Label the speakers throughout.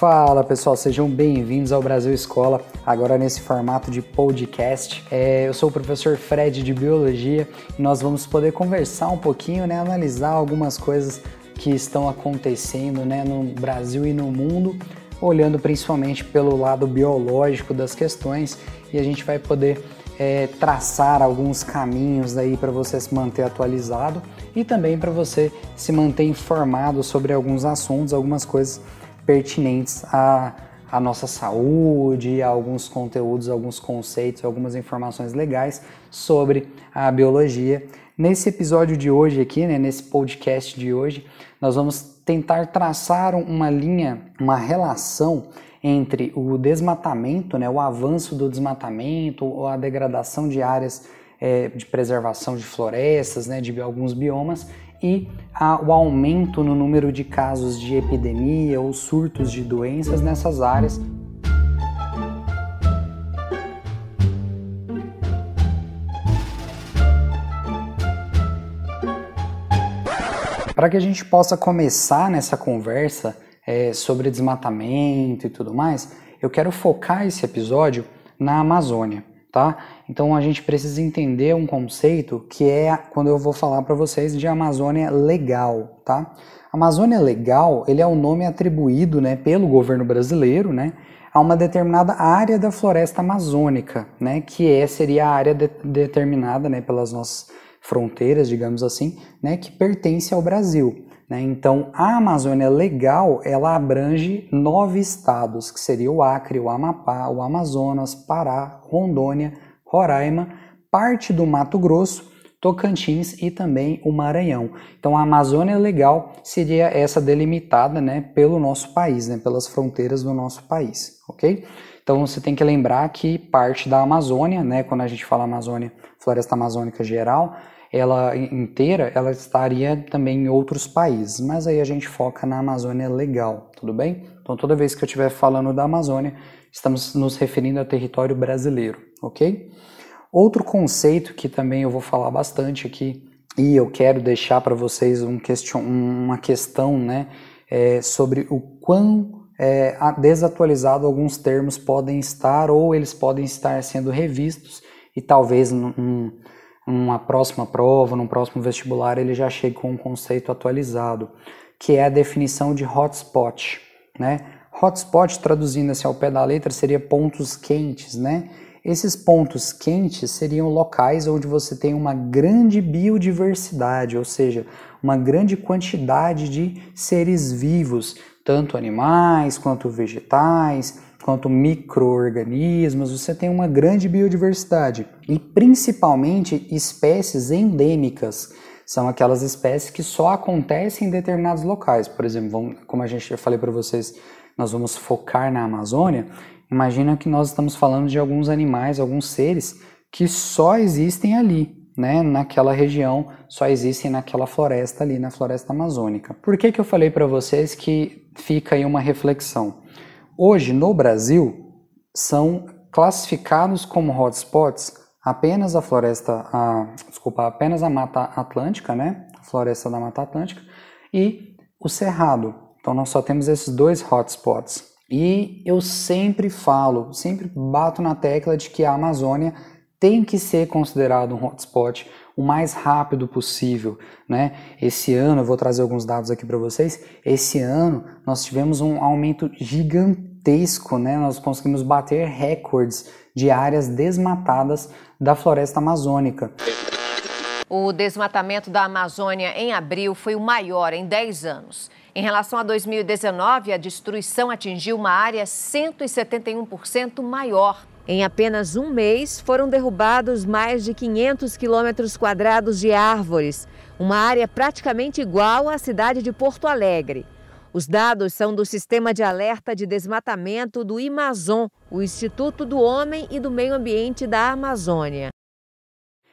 Speaker 1: Fala pessoal, sejam bem-vindos ao Brasil Escola, agora nesse formato de podcast. É, eu sou o professor Fred de Biologia e nós vamos poder conversar um pouquinho, né, analisar algumas coisas que estão acontecendo né, no Brasil e no mundo, olhando principalmente pelo lado biológico das questões e a gente vai poder é, traçar alguns caminhos aí para você se manter atualizado e também para você se manter informado sobre alguns assuntos, algumas coisas pertinentes à, à nossa saúde, a alguns conteúdos, alguns conceitos, algumas informações legais sobre a biologia. Nesse episódio de hoje aqui, né, nesse podcast de hoje, nós vamos tentar traçar uma linha, uma relação entre o desmatamento, né, o avanço do desmatamento, ou a degradação de áreas é, de preservação de florestas, né, de alguns biomas, e a, o aumento no número de casos de epidemia ou surtos de doenças nessas áreas. Para que a gente possa começar nessa conversa é, sobre desmatamento e tudo mais, eu quero focar esse episódio na Amazônia tá? Então a gente precisa entender um conceito que é quando eu vou falar para vocês de Amazônia legal, tá? Amazônia legal, ele é o nome atribuído, né, pelo governo brasileiro, né, a uma determinada área da floresta amazônica, né, que é seria a área de, determinada, né, pelas nossas fronteiras, digamos assim, né, que pertence ao Brasil. Né? Então, a Amazônia Legal ela abrange nove estados, que seria o Acre, o Amapá, o Amazonas, Pará, Rondônia, Roraima, parte do Mato Grosso, Tocantins e também o Maranhão. Então, a Amazônia Legal seria essa delimitada né, pelo nosso país, né, pelas fronteiras do nosso país, ok? Então, você tem que lembrar que parte da Amazônia, né, quando a gente fala Amazônia, Floresta Amazônica Geral, ela inteira, ela estaria também em outros países, mas aí a gente foca na Amazônia legal, tudo bem? Então toda vez que eu estiver falando da Amazônia, estamos nos referindo ao território brasileiro, ok? Outro conceito que também eu vou falar bastante aqui e eu quero deixar para vocês um question, uma questão, né, é, sobre o quão é, desatualizado alguns termos podem estar ou eles podem estar sendo revistos e talvez num, numa próxima prova, num próximo vestibular, ele já chega com um conceito atualizado, que é a definição de hotspot, né? Hotspot, traduzindo assim ao pé da letra, seria pontos quentes, né? Esses pontos quentes seriam locais onde você tem uma grande biodiversidade, ou seja, uma grande quantidade de seres vivos, tanto animais quanto vegetais, quanto microorganismos, você tem uma grande biodiversidade e principalmente espécies endêmicas. São aquelas espécies que só acontecem em determinados locais. Por exemplo, vamos, como a gente já falei para vocês, nós vamos focar na Amazônia. Imagina que nós estamos falando de alguns animais, alguns seres que só existem ali, né, naquela região, só existem naquela floresta ali, na floresta amazônica. Por que, que eu falei para vocês que fica aí uma reflexão? Hoje, no Brasil, são classificados como hotspots apenas a floresta, a, desculpa, apenas a Mata Atlântica, né? A floresta da Mata Atlântica e o Cerrado. Então nós só temos esses dois hotspots. E eu sempre falo, sempre bato na tecla de que a Amazônia tem que ser considerado um hotspot o mais rápido possível, né? Esse ano, eu vou trazer alguns dados aqui para vocês. Esse ano nós tivemos um aumento gigantesco, né? Nós conseguimos bater recordes de áreas desmatadas da floresta amazônica.
Speaker 2: O desmatamento da Amazônia em abril foi o maior em 10 anos. Em relação a 2019, a destruição atingiu uma área 171% maior. Em apenas um mês, foram derrubados mais de 500 quilômetros quadrados de árvores, uma área praticamente igual à cidade de Porto Alegre. Os dados são do Sistema de Alerta de Desmatamento do Amazon, o Instituto do Homem e do Meio Ambiente da Amazônia.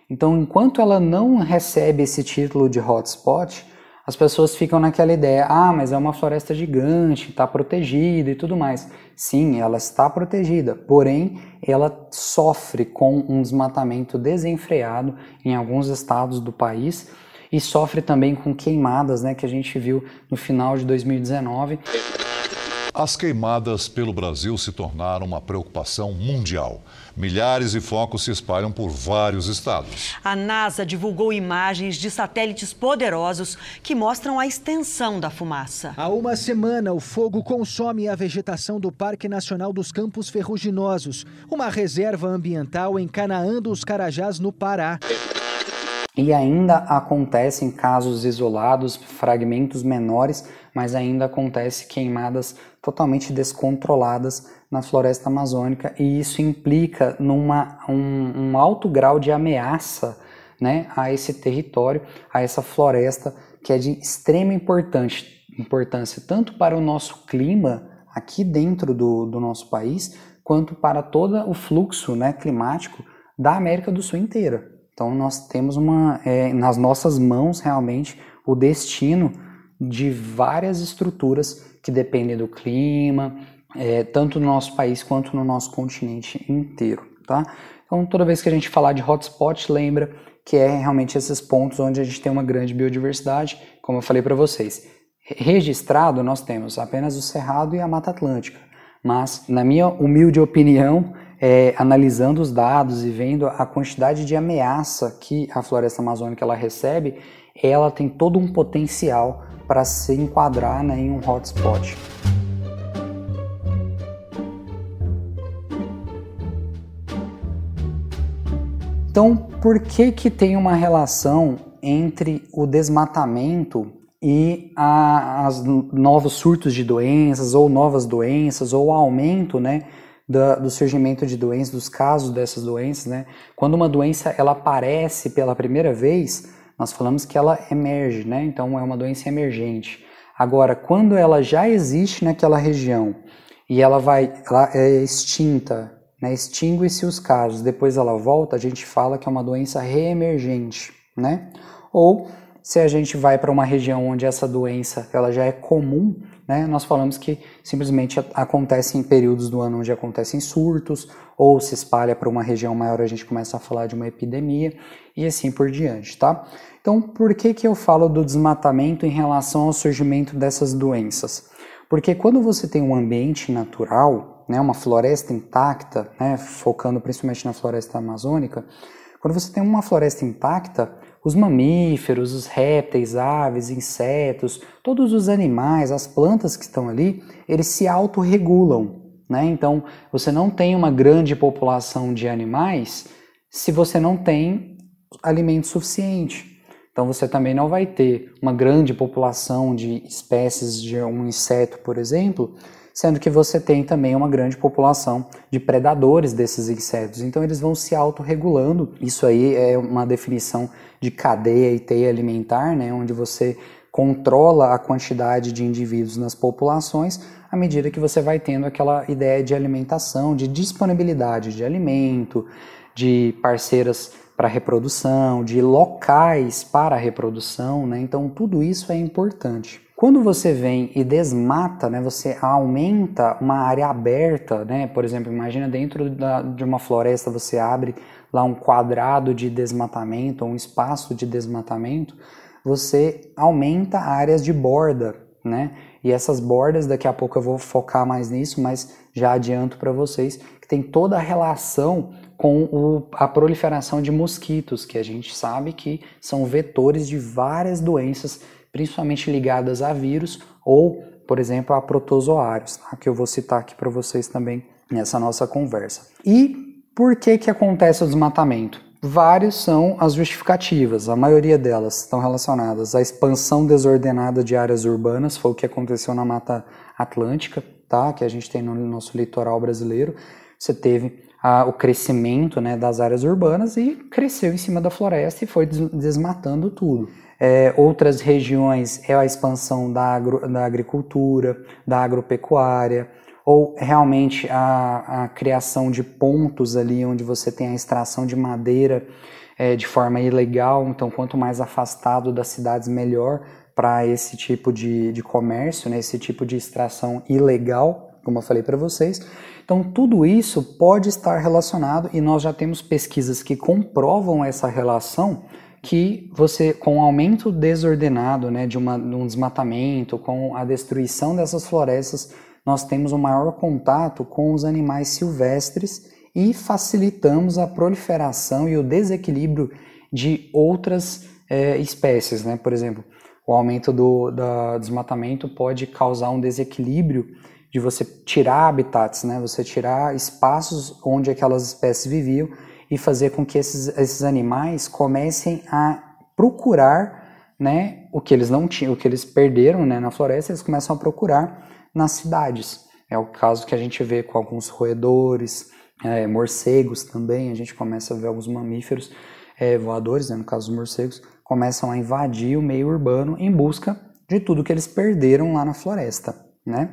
Speaker 1: Então, enquanto ela não recebe esse título de hotspot, as pessoas ficam naquela ideia: ah, mas é uma floresta gigante, está protegida e tudo mais. Sim, ela está protegida, porém ela sofre com um desmatamento desenfreado em alguns estados do país e sofre também com queimadas, né, que a gente viu no final de 2019.
Speaker 3: As queimadas pelo Brasil se tornaram uma preocupação mundial. Milhares de focos se espalham por vários estados.
Speaker 4: A NASA divulgou imagens de satélites poderosos que mostram a extensão da fumaça.
Speaker 5: Há uma semana, o fogo consome a vegetação do Parque Nacional dos Campos Ferruginosos, uma reserva ambiental em Canaã dos Carajás, no Pará.
Speaker 1: E ainda acontecem casos isolados, fragmentos menores, mas ainda acontece queimadas totalmente descontroladas na floresta amazônica e isso implica numa um, um alto grau de ameaça, né, a esse território, a essa floresta que é de extrema importância tanto para o nosso clima aqui dentro do, do nosso país quanto para todo o fluxo né, climático da América do Sul inteira. Então nós temos uma é, nas nossas mãos realmente o destino de várias estruturas que dependem do clima, é, tanto no nosso país quanto no nosso continente inteiro, tá? Então toda vez que a gente falar de hotspot, lembra que é realmente esses pontos onde a gente tem uma grande biodiversidade, como eu falei para vocês. Registrado nós temos apenas o Cerrado e a Mata Atlântica, mas na minha humilde opinião é, analisando os dados e vendo a quantidade de ameaça que a floresta amazônica ela recebe, ela tem todo um potencial para se enquadrar né, em um hotspot. Então, por que que tem uma relação entre o desmatamento e a, as novos surtos de doenças ou novas doenças ou aumento, né, do surgimento de doenças, dos casos dessas doenças, né? Quando uma doença ela aparece pela primeira vez, nós falamos que ela emerge, né? Então é uma doença emergente. Agora, quando ela já existe naquela região e ela vai, ela é extinta, né? Extingue-se os casos, depois ela volta, a gente fala que é uma doença reemergente, né? Ou se a gente vai para uma região onde essa doença ela já é comum, né, nós falamos que simplesmente acontece em períodos do ano onde acontecem surtos, ou se espalha para uma região maior, a gente começa a falar de uma epidemia e assim por diante, tá? Então, por que, que eu falo do desmatamento em relação ao surgimento dessas doenças? Porque quando você tem um ambiente natural, né, uma floresta intacta, né, focando principalmente na floresta amazônica, quando você tem uma floresta intacta, os mamíferos, os répteis, aves, insetos, todos os animais, as plantas que estão ali, eles se autorregulam. Né? Então, você não tem uma grande população de animais se você não tem alimento suficiente. Então, você também não vai ter uma grande população de espécies de um inseto, por exemplo, sendo que você tem também uma grande população de predadores desses insetos. Então eles vão se autorregulando. Isso aí é uma definição de cadeia e teia alimentar, né, onde você controla a quantidade de indivíduos nas populações à medida que você vai tendo aquela ideia de alimentação, de disponibilidade de alimento, de parceiras para reprodução, de locais para reprodução, né? Então tudo isso é importante. Quando você vem e desmata, né, você aumenta uma área aberta, né, por exemplo, imagina dentro da, de uma floresta você abre lá um quadrado de desmatamento, um espaço de desmatamento, você aumenta áreas de borda, né? E essas bordas, daqui a pouco eu vou focar mais nisso, mas já adianto para vocês que tem toda a relação com o, a proliferação de mosquitos, que a gente sabe que são vetores de várias doenças principalmente ligadas a vírus ou, por exemplo, a protozoários, tá? que eu vou citar aqui para vocês também nessa nossa conversa. E por que que acontece o desmatamento? Vários são as justificativas, a maioria delas estão relacionadas à expansão desordenada de áreas urbanas, foi o que aconteceu na Mata Atlântica, tá? que a gente tem no nosso litoral brasileiro. Você teve ah, o crescimento né, das áreas urbanas e cresceu em cima da floresta e foi desmatando tudo. É, outras regiões é a expansão da, agro, da agricultura, da agropecuária, ou realmente a, a, criação de pontos ali onde você tem a extração de madeira é, de forma ilegal. Então, quanto mais afastado das cidades, melhor para esse tipo de, de comércio, né, esse tipo de extração ilegal, como eu falei para vocês. Então, tudo isso pode estar relacionado e nós já temos pesquisas que comprovam essa relação que você, com o aumento desordenado né, de, uma, de um desmatamento, com a destruição dessas florestas, nós temos um maior contato com os animais silvestres e facilitamos a proliferação e o desequilíbrio de outras é, espécies, né? Por exemplo, o aumento do da desmatamento pode causar um desequilíbrio de você tirar habitats, né? Você tirar espaços onde aquelas espécies viviam e fazer com que esses, esses animais comecem a procurar, né? O que eles não tinham, o que eles perderam, né? Na floresta, eles começam a procurar nas cidades. É o caso que a gente vê com alguns roedores, é, morcegos também, a gente começa a ver alguns mamíferos é, voadores, né, no caso os morcegos, começam a invadir o meio urbano em busca de tudo que eles perderam lá na floresta, né?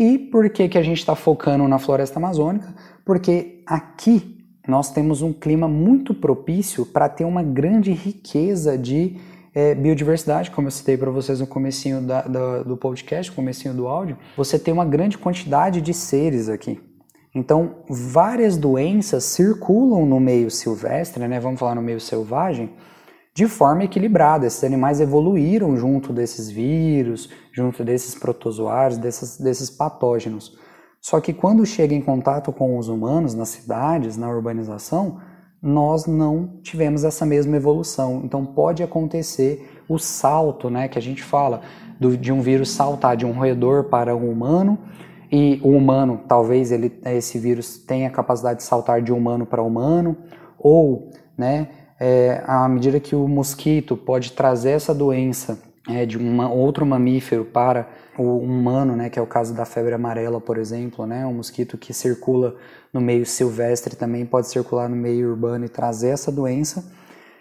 Speaker 1: E por que, que a gente está focando na floresta amazônica? Porque aqui nós temos um clima muito propício para ter uma grande riqueza de é, biodiversidade, como eu citei para vocês no comecinho da, da, do podcast, comecinho do áudio, você tem uma grande quantidade de seres aqui. Então, várias doenças circulam no meio silvestre, né, vamos falar no meio selvagem, de forma equilibrada. Esses animais evoluíram junto desses vírus, junto desses protozoários, desses, patógenos. Só que quando chega em contato com os humanos nas cidades, na urbanização, nós não tivemos essa mesma evolução. Então pode acontecer o salto, né, que a gente fala, do, de um vírus saltar de um roedor para um humano, e o humano, talvez ele, esse vírus tenha a capacidade de saltar de humano para humano, ou, né, é, à medida que o mosquito pode trazer essa doença é, de um outro mamífero para o humano, né, que é o caso da febre amarela, por exemplo, né, um mosquito que circula no meio silvestre também pode circular no meio urbano e trazer essa doença.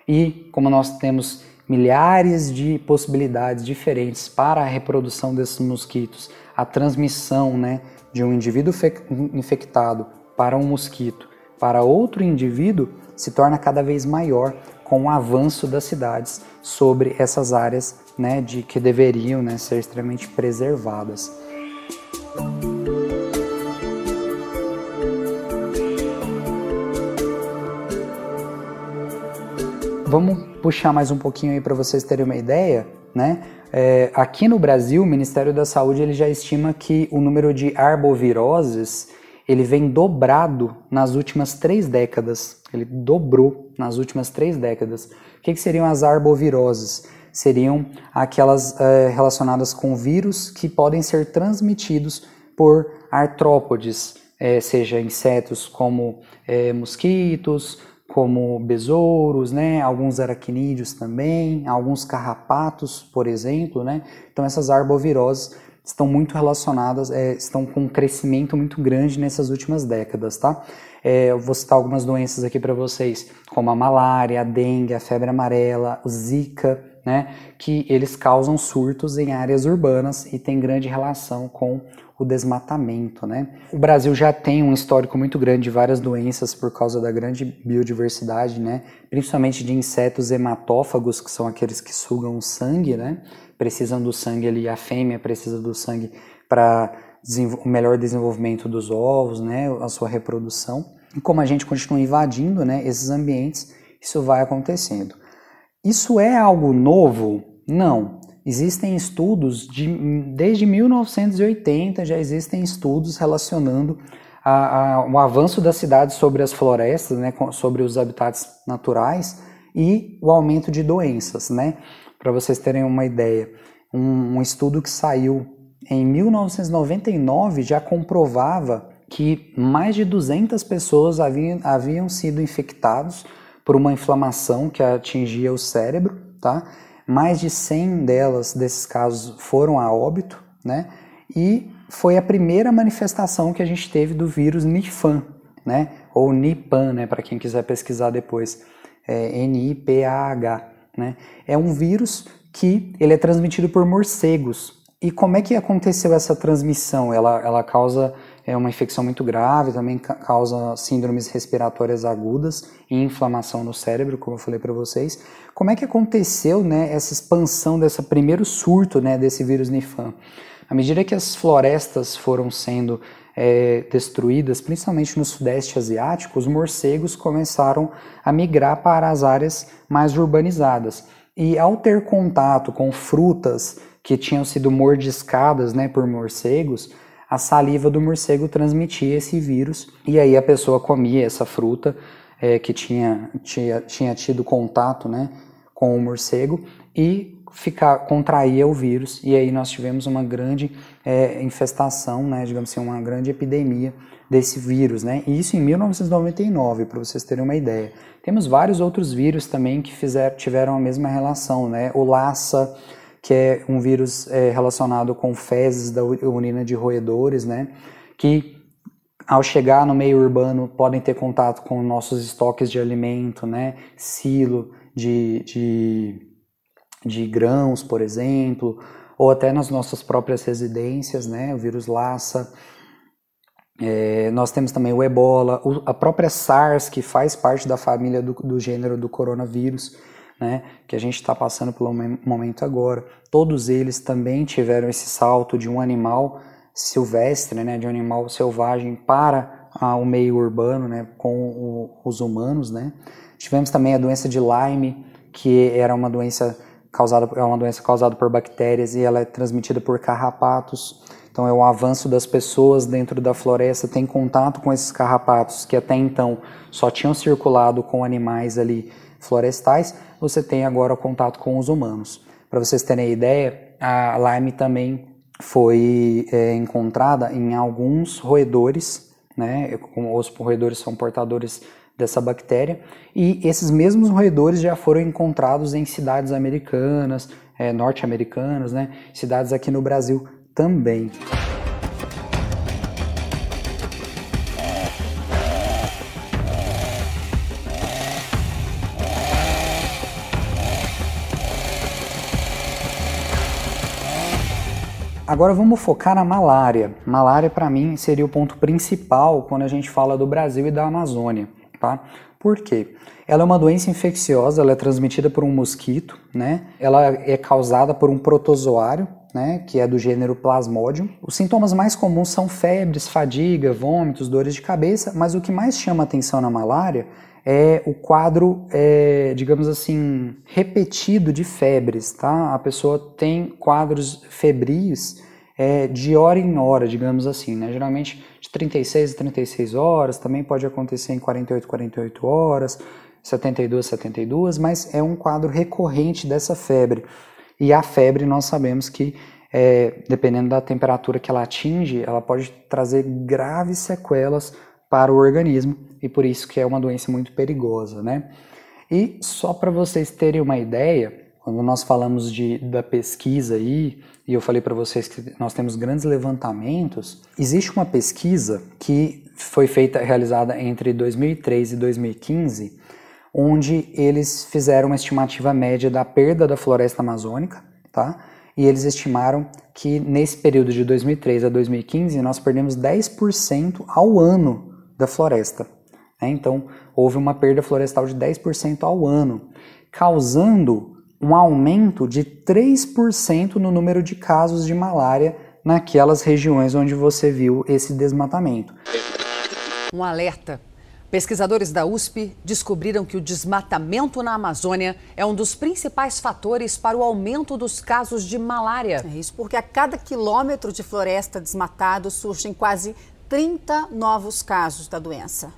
Speaker 1: E como nós temos milhares de possibilidades diferentes para a reprodução desses mosquitos, a transmissão né, de um indivíduo infectado para um mosquito para outro indivíduo se torna cada vez maior com o avanço das cidades sobre essas áreas né, de que deveriam né, ser extremamente preservadas. Vamos puxar mais um pouquinho aí para vocês terem uma ideia, né? É, aqui no Brasil, o Ministério da Saúde ele já estima que o número de arboviroses ele vem dobrado nas últimas três décadas. Ele dobrou nas últimas três décadas. O que, que seriam as arboviroses? Seriam aquelas é, relacionadas com vírus que podem ser transmitidos por artrópodes, é, seja insetos como é, mosquitos, como besouros, né, alguns aracnídeos também, alguns carrapatos, por exemplo, né. Então essas arboviroses estão muito relacionadas, é, estão com um crescimento muito grande nessas últimas décadas, tá? É, eu vou citar algumas doenças aqui para vocês, como a malária, a dengue, a febre amarela, o zika, né, que eles causam surtos em áreas urbanas e tem grande relação com o desmatamento, né? O Brasil já tem um histórico muito grande de várias doenças por causa da grande biodiversidade, né? Principalmente de insetos hematófagos, que são aqueles que sugam o sangue, né? Precisam do sangue ali, a fêmea precisa do sangue para o melhor desenvolvimento dos ovos, né? A sua reprodução. E como a gente continua invadindo, né? Esses ambientes, isso vai acontecendo. Isso é algo novo? Não. Existem estudos, de, desde 1980 já existem estudos relacionando a, a, o avanço das cidades sobre as florestas, né, sobre os habitats naturais e o aumento de doenças. Né? Para vocês terem uma ideia, um, um estudo que saiu em 1999 já comprovava que mais de 200 pessoas haviam, haviam sido infectados por uma inflamação que atingia o cérebro, tá? mais de 100 delas, desses casos, foram a óbito, né? E foi a primeira manifestação que a gente teve do vírus Nifan, né? Ou Nipan, né? Para quem quiser pesquisar depois, é N-I-P-A-H, né? É um vírus que ele é transmitido por morcegos. E como é que aconteceu essa transmissão? Ela, ela causa é uma infecção muito grave, também causa síndromes respiratórias agudas e inflamação no cérebro, como eu falei para vocês. Como é que aconteceu né, essa expansão desse primeiro surto né, desse vírus Nifan? À medida que as florestas foram sendo é, destruídas, principalmente no sudeste asiático, os morcegos começaram a migrar para as áreas mais urbanizadas. E ao ter contato com frutas que tinham sido mordiscadas né, por morcegos, a saliva do morcego transmitia esse vírus e aí a pessoa comia essa fruta é, que tinha, tinha, tinha tido contato né, com o morcego e ficar, contraía o vírus e aí nós tivemos uma grande é, infestação, né, digamos assim, uma grande epidemia desse vírus, né? E isso em 1999, para vocês terem uma ideia. Temos vários outros vírus também que fizeram, tiveram a mesma relação, né? O Lassa, que é um vírus é, relacionado com fezes da urina de roedores, né? Que ao chegar no meio urbano podem ter contato com nossos estoques de alimento, né? Silo de, de, de grãos, por exemplo, ou até nas nossas próprias residências, né? O vírus Lassa. É, nós temos também o ebola, o, a própria SARS, que faz parte da família do, do gênero do coronavírus, né, que a gente está passando pelo momento agora. Todos eles também tiveram esse salto de um animal silvestre, né, de um animal selvagem para ah, o meio urbano, né, com o, os humanos. Né. Tivemos também a doença de Lyme, que era uma doença causada, é uma doença causada por bactérias e ela é transmitida por carrapatos. Então é o avanço das pessoas dentro da floresta, tem contato com esses carrapatos que até então só tinham circulado com animais ali florestais, você tem agora contato com os humanos. Para vocês terem ideia, a Lyme também foi é, encontrada em alguns roedores, né? Os roedores são portadores dessa bactéria e esses mesmos roedores já foram encontrados em cidades americanas, é, norte-americanas, né? Cidades aqui no Brasil também. Agora vamos focar na malária. Malária para mim seria o ponto principal quando a gente fala do Brasil e da Amazônia, tá? Por quê? Ela é uma doença infecciosa, ela é transmitida por um mosquito, né? Ela é causada por um protozoário, né, que é do gênero Plasmodium. Os sintomas mais comuns são febres, fadiga, vômitos, dores de cabeça, mas o que mais chama atenção na malária é o quadro, é, digamos assim, repetido de febres, tá? A pessoa tem quadros febris é, de hora em hora, digamos assim, né? Geralmente de 36 a 36 horas, também pode acontecer em 48 a 48 horas, 72 a 72, mas é um quadro recorrente dessa febre. E a febre, nós sabemos que, é, dependendo da temperatura que ela atinge, ela pode trazer graves sequelas para o organismo e por isso que é uma doença muito perigosa, né? E só para vocês terem uma ideia, quando nós falamos de, da pesquisa aí, e eu falei para vocês que nós temos grandes levantamentos, existe uma pesquisa que foi feita, realizada entre 2003 e 2015, onde eles fizeram uma estimativa média da perda da floresta amazônica, tá? E eles estimaram que nesse período de 2003 a 2015 nós perdemos 10% ao ano da floresta. Né? Então houve uma perda florestal de 10% ao ano, causando um aumento de 3% no número de casos de malária naquelas regiões onde você viu esse desmatamento.
Speaker 6: Um alerta Pesquisadores da USP descobriram que o desmatamento na Amazônia é um dos principais fatores para o aumento dos casos de malária.
Speaker 7: É isso porque a cada quilômetro de floresta desmatado surgem quase 30 novos casos da doença.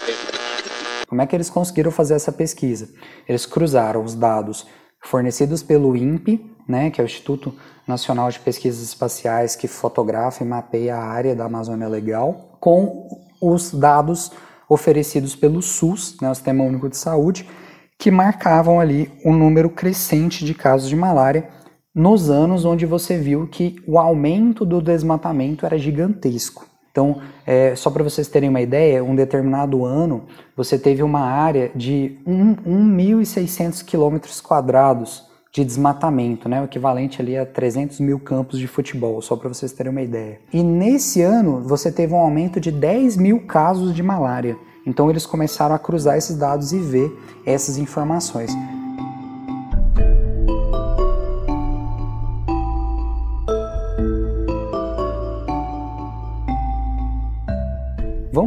Speaker 1: Como é que eles conseguiram fazer essa pesquisa? Eles cruzaram os dados fornecidos pelo INPE, né, que é o Instituto Nacional de Pesquisas Espaciais, que fotografa e mapeia a área da Amazônia Legal, com os dados oferecidos pelo SUS, né, o Sistema Único de Saúde, que marcavam ali um número crescente de casos de malária nos anos onde você viu que o aumento do desmatamento era gigantesco. Então, é, só para vocês terem uma ideia, um determinado ano você teve uma área de 1.600 quilômetros quadrados de desmatamento, né? o equivalente ali a 300 mil campos de futebol, só para vocês terem uma ideia. E nesse ano você teve um aumento de 10 mil casos de malária. Então eles começaram a cruzar esses dados e ver essas informações.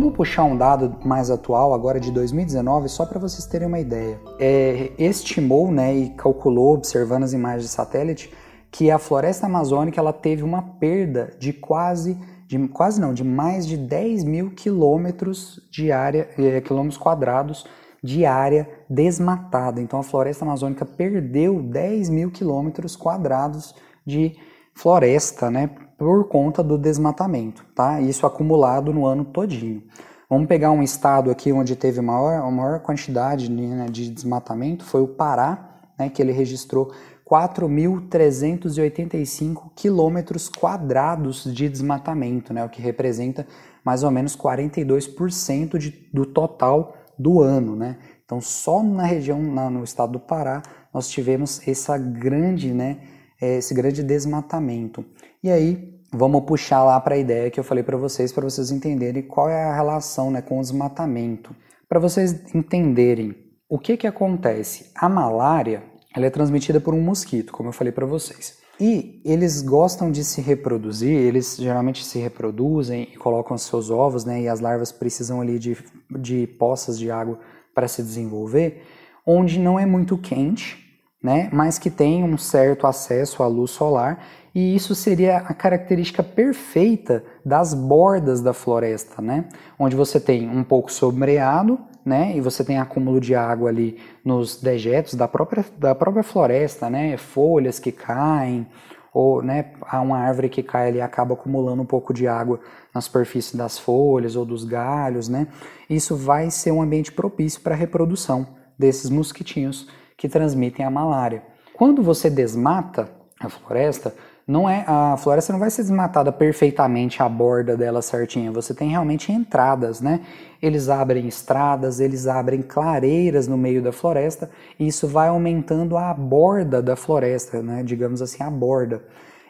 Speaker 1: Vamos puxar um dado mais atual, agora de 2019, só para vocês terem uma ideia. É, estimou né, e calculou, observando as imagens de satélite, que a floresta amazônica ela teve uma perda de quase, de quase não, de mais de 10 mil quilômetros de área, eh, quilômetros quadrados de área desmatada. Então a floresta amazônica perdeu 10 mil quilômetros quadrados de floresta, né, por conta do desmatamento, tá? Isso acumulado no ano todinho. Vamos pegar um estado aqui onde teve maior, a maior quantidade né, de desmatamento, foi o Pará, né, que ele registrou 4.385 quilômetros quadrados de desmatamento, né, o que representa mais ou menos 42% de, do total do ano. Né? Então, só na região, na, no estado do Pará, nós tivemos essa grande, né, esse grande desmatamento. E aí, vamos puxar lá para a ideia que eu falei para vocês, para vocês entenderem qual é a relação né, com o desmatamento. Para vocês entenderem o que, que acontece, a malária ela é transmitida por um mosquito, como eu falei para vocês. E eles gostam de se reproduzir, eles geralmente se reproduzem e colocam seus ovos, né? E as larvas precisam ali de, de poças de água para se desenvolver, onde não é muito quente, né? Mas que tem um certo acesso à luz solar e isso seria a característica perfeita das bordas da floresta, né? Onde você tem um pouco sombreado né? E você tem acúmulo de água ali nos dejetos da própria, da própria floresta, né? Folhas que caem, ou né, há uma árvore que cai ali e acaba acumulando um pouco de água na superfície das folhas ou dos galhos, né? Isso vai ser um ambiente propício para a reprodução desses mosquitinhos que transmitem a malária. Quando você desmata a floresta, não é a floresta não vai ser desmatada perfeitamente a borda dela certinha. Você tem realmente entradas, né? Eles abrem estradas, eles abrem clareiras no meio da floresta e isso vai aumentando a borda da floresta, né? Digamos assim, a borda.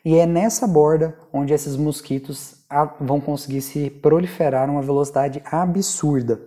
Speaker 1: E é nessa borda onde esses mosquitos vão conseguir se proliferar uma velocidade absurda.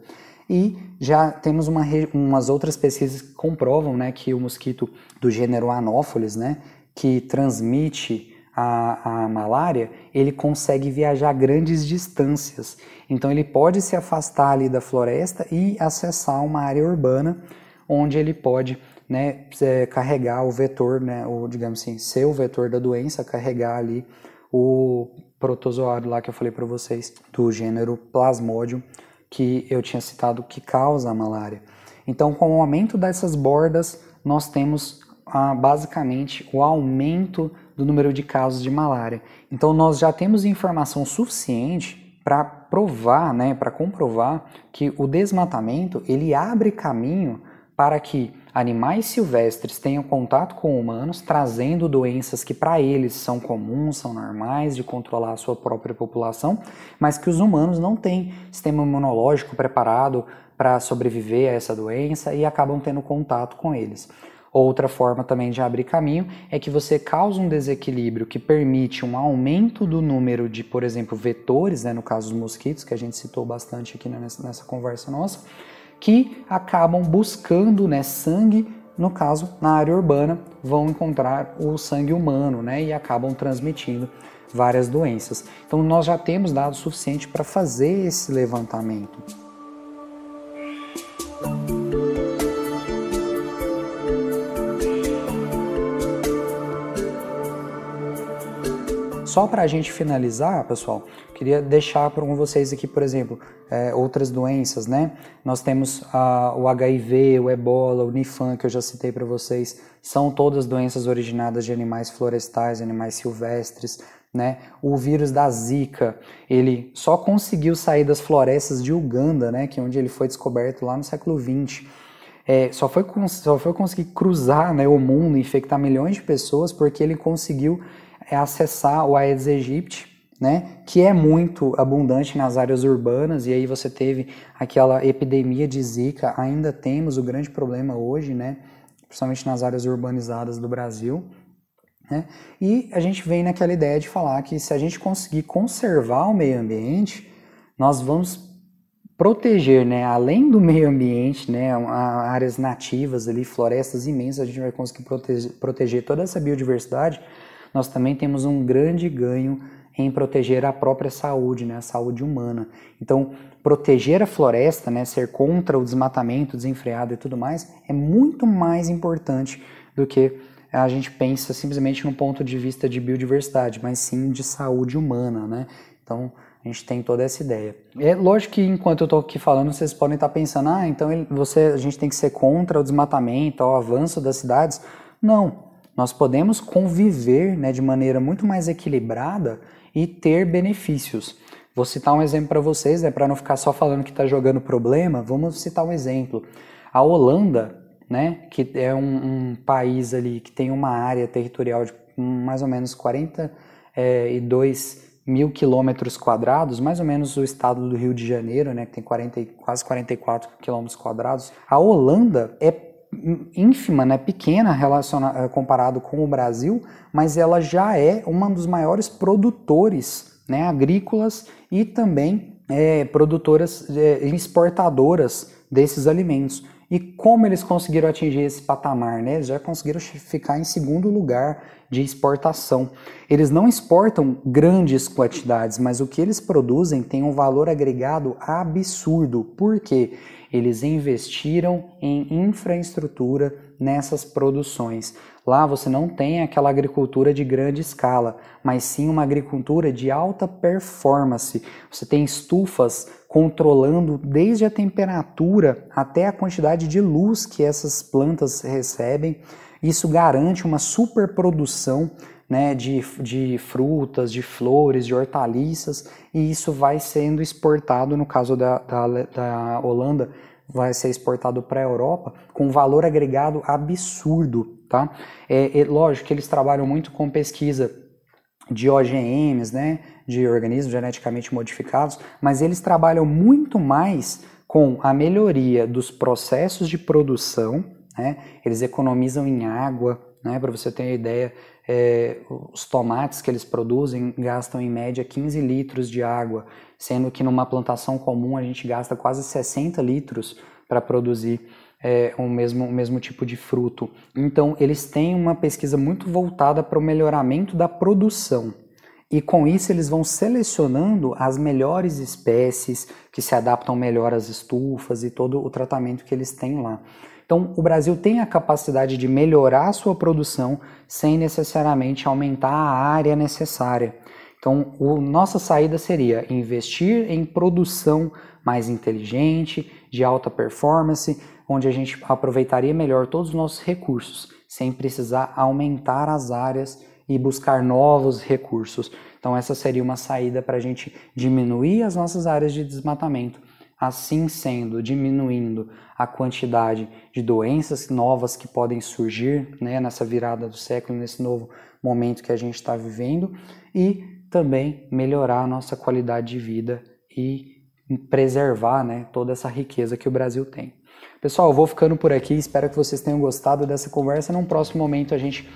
Speaker 1: E já temos uma, umas outras pesquisas que comprovam né, que o mosquito do gênero Anopheles, né, que transmite a, a malária, ele consegue viajar grandes distâncias. Então ele pode se afastar ali da floresta e acessar uma área urbana onde ele pode né, é, carregar o vetor, né, ou digamos assim, ser o vetor da doença, carregar ali o protozoário lá que eu falei para vocês, do gênero Plasmodium, que eu tinha citado que causa a malária. Então, com o aumento dessas bordas, nós temos ah, basicamente o aumento do número de casos de malária. Então nós já temos informação suficiente para provar, né, para comprovar que o desmatamento ele abre caminho para que animais silvestres tenham contato com humanos, trazendo doenças que para eles são comuns, são normais de controlar a sua própria população, mas que os humanos não têm sistema imunológico preparado para sobreviver a essa doença e acabam tendo contato com eles. Outra forma também de abrir caminho é que você causa um desequilíbrio que permite um aumento do número de, por exemplo, vetores, né, no caso dos mosquitos, que a gente citou bastante aqui nessa, nessa conversa nossa, que acabam buscando né, sangue, no caso, na área urbana, vão encontrar o sangue humano né, e acabam transmitindo várias doenças. Então, nós já temos dados suficientes para fazer esse levantamento. Só para a gente finalizar, pessoal, queria deixar para vocês aqui, por exemplo, é, outras doenças, né? Nós temos o HIV, o ebola, o Nifan, que eu já citei para vocês, são todas doenças originadas de animais florestais, animais silvestres, né? O vírus da Zika, ele só conseguiu sair das florestas de Uganda, né? Que é onde ele foi descoberto lá no século 20. É, só, foi, só foi conseguir cruzar né, o mundo, infectar milhões de pessoas, porque ele conseguiu é acessar o Aedes aegypti, né, que é muito abundante nas áreas urbanas, e aí você teve aquela epidemia de Zika, ainda temos o grande problema hoje, né, principalmente nas áreas urbanizadas do Brasil. Né, e a gente vem naquela ideia de falar que se a gente conseguir conservar o meio ambiente, nós vamos proteger, né, além do meio ambiente, né, áreas nativas ali, florestas imensas, a gente vai conseguir proteger, proteger toda essa biodiversidade, nós também temos um grande ganho em proteger a própria saúde, né, a saúde humana. Então, proteger a floresta, né, ser contra o desmatamento desenfreado e tudo mais, é muito mais importante do que a gente pensa simplesmente no ponto de vista de biodiversidade, mas sim de saúde humana, né? Então, a gente tem toda essa ideia. É lógico que enquanto eu estou aqui falando, vocês podem estar pensando, ah, então você, a gente tem que ser contra o desmatamento, o avanço das cidades. Não, nós podemos conviver né, de maneira muito mais equilibrada e ter benefícios. Vou citar um exemplo para vocês, né, para não ficar só falando que está jogando problema, vamos citar um exemplo. A Holanda, né, que é um, um país ali que tem uma área territorial de mais ou menos 42 é, mil quilômetros quadrados, mais ou menos o estado do Rio de Janeiro, né, que tem 40, quase 44 quilômetros quadrados. A Holanda é ínfima, né, pequena eh, comparado com o Brasil, mas ela já é um dos maiores produtores né, agrícolas e também é, produtoras, é, exportadoras desses alimentos. E como eles conseguiram atingir esse patamar? Né? Eles já conseguiram ficar em segundo lugar de exportação. Eles não exportam grandes quantidades, mas o que eles produzem tem um valor agregado absurdo. Por quê? Eles investiram em infraestrutura nessas produções. Lá você não tem aquela agricultura de grande escala, mas sim uma agricultura de alta performance. Você tem estufas controlando desde a temperatura até a quantidade de luz que essas plantas recebem. Isso garante uma superprodução né, de, de frutas, de flores, de hortaliças, e isso vai sendo exportado, no caso da, da, da Holanda, vai ser exportado para a Europa com valor agregado absurdo, tá? É, é, lógico que eles trabalham muito com pesquisa de OGMs, né, de organismos geneticamente modificados, mas eles trabalham muito mais com a melhoria dos processos de produção, né? Eles economizam em água, né? Para você ter ideia, é, os tomates que eles produzem gastam em média 15 litros de água, sendo que numa plantação comum a gente gasta quase 60 litros para produzir é, o, mesmo, o mesmo tipo de fruto. Então, eles têm uma pesquisa muito voltada para o melhoramento da produção. E com isso eles vão selecionando as melhores espécies que se adaptam melhor às estufas e todo o tratamento que eles têm lá. Então, o Brasil tem a capacidade de melhorar a sua produção sem necessariamente aumentar a área necessária. Então, a nossa saída seria investir em produção mais inteligente, de alta performance, onde a gente aproveitaria melhor todos os nossos recursos, sem precisar aumentar as áreas e buscar novos recursos. Então, essa seria uma saída para a gente diminuir as nossas áreas de desmatamento assim sendo, diminuindo a quantidade de doenças novas que podem surgir né, nessa virada do século, nesse novo momento que a gente está vivendo, e também melhorar a nossa qualidade de vida e preservar né, toda essa riqueza que o Brasil tem. Pessoal, eu vou ficando por aqui, espero que vocês tenham gostado dessa conversa. Num próximo momento a gente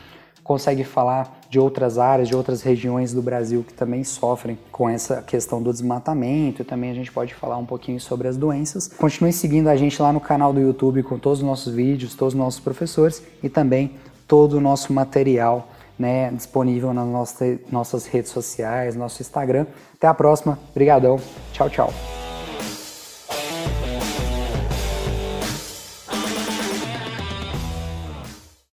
Speaker 1: consegue falar de outras áreas, de outras regiões do Brasil que também sofrem com essa questão do desmatamento. Também a gente pode falar um pouquinho sobre as doenças. Continue seguindo a gente lá no canal do YouTube com todos os nossos vídeos, todos os nossos professores e também todo o nosso material né, disponível nas nossas, nossas redes sociais, nosso Instagram. Até a próxima. Obrigadão. Tchau, tchau.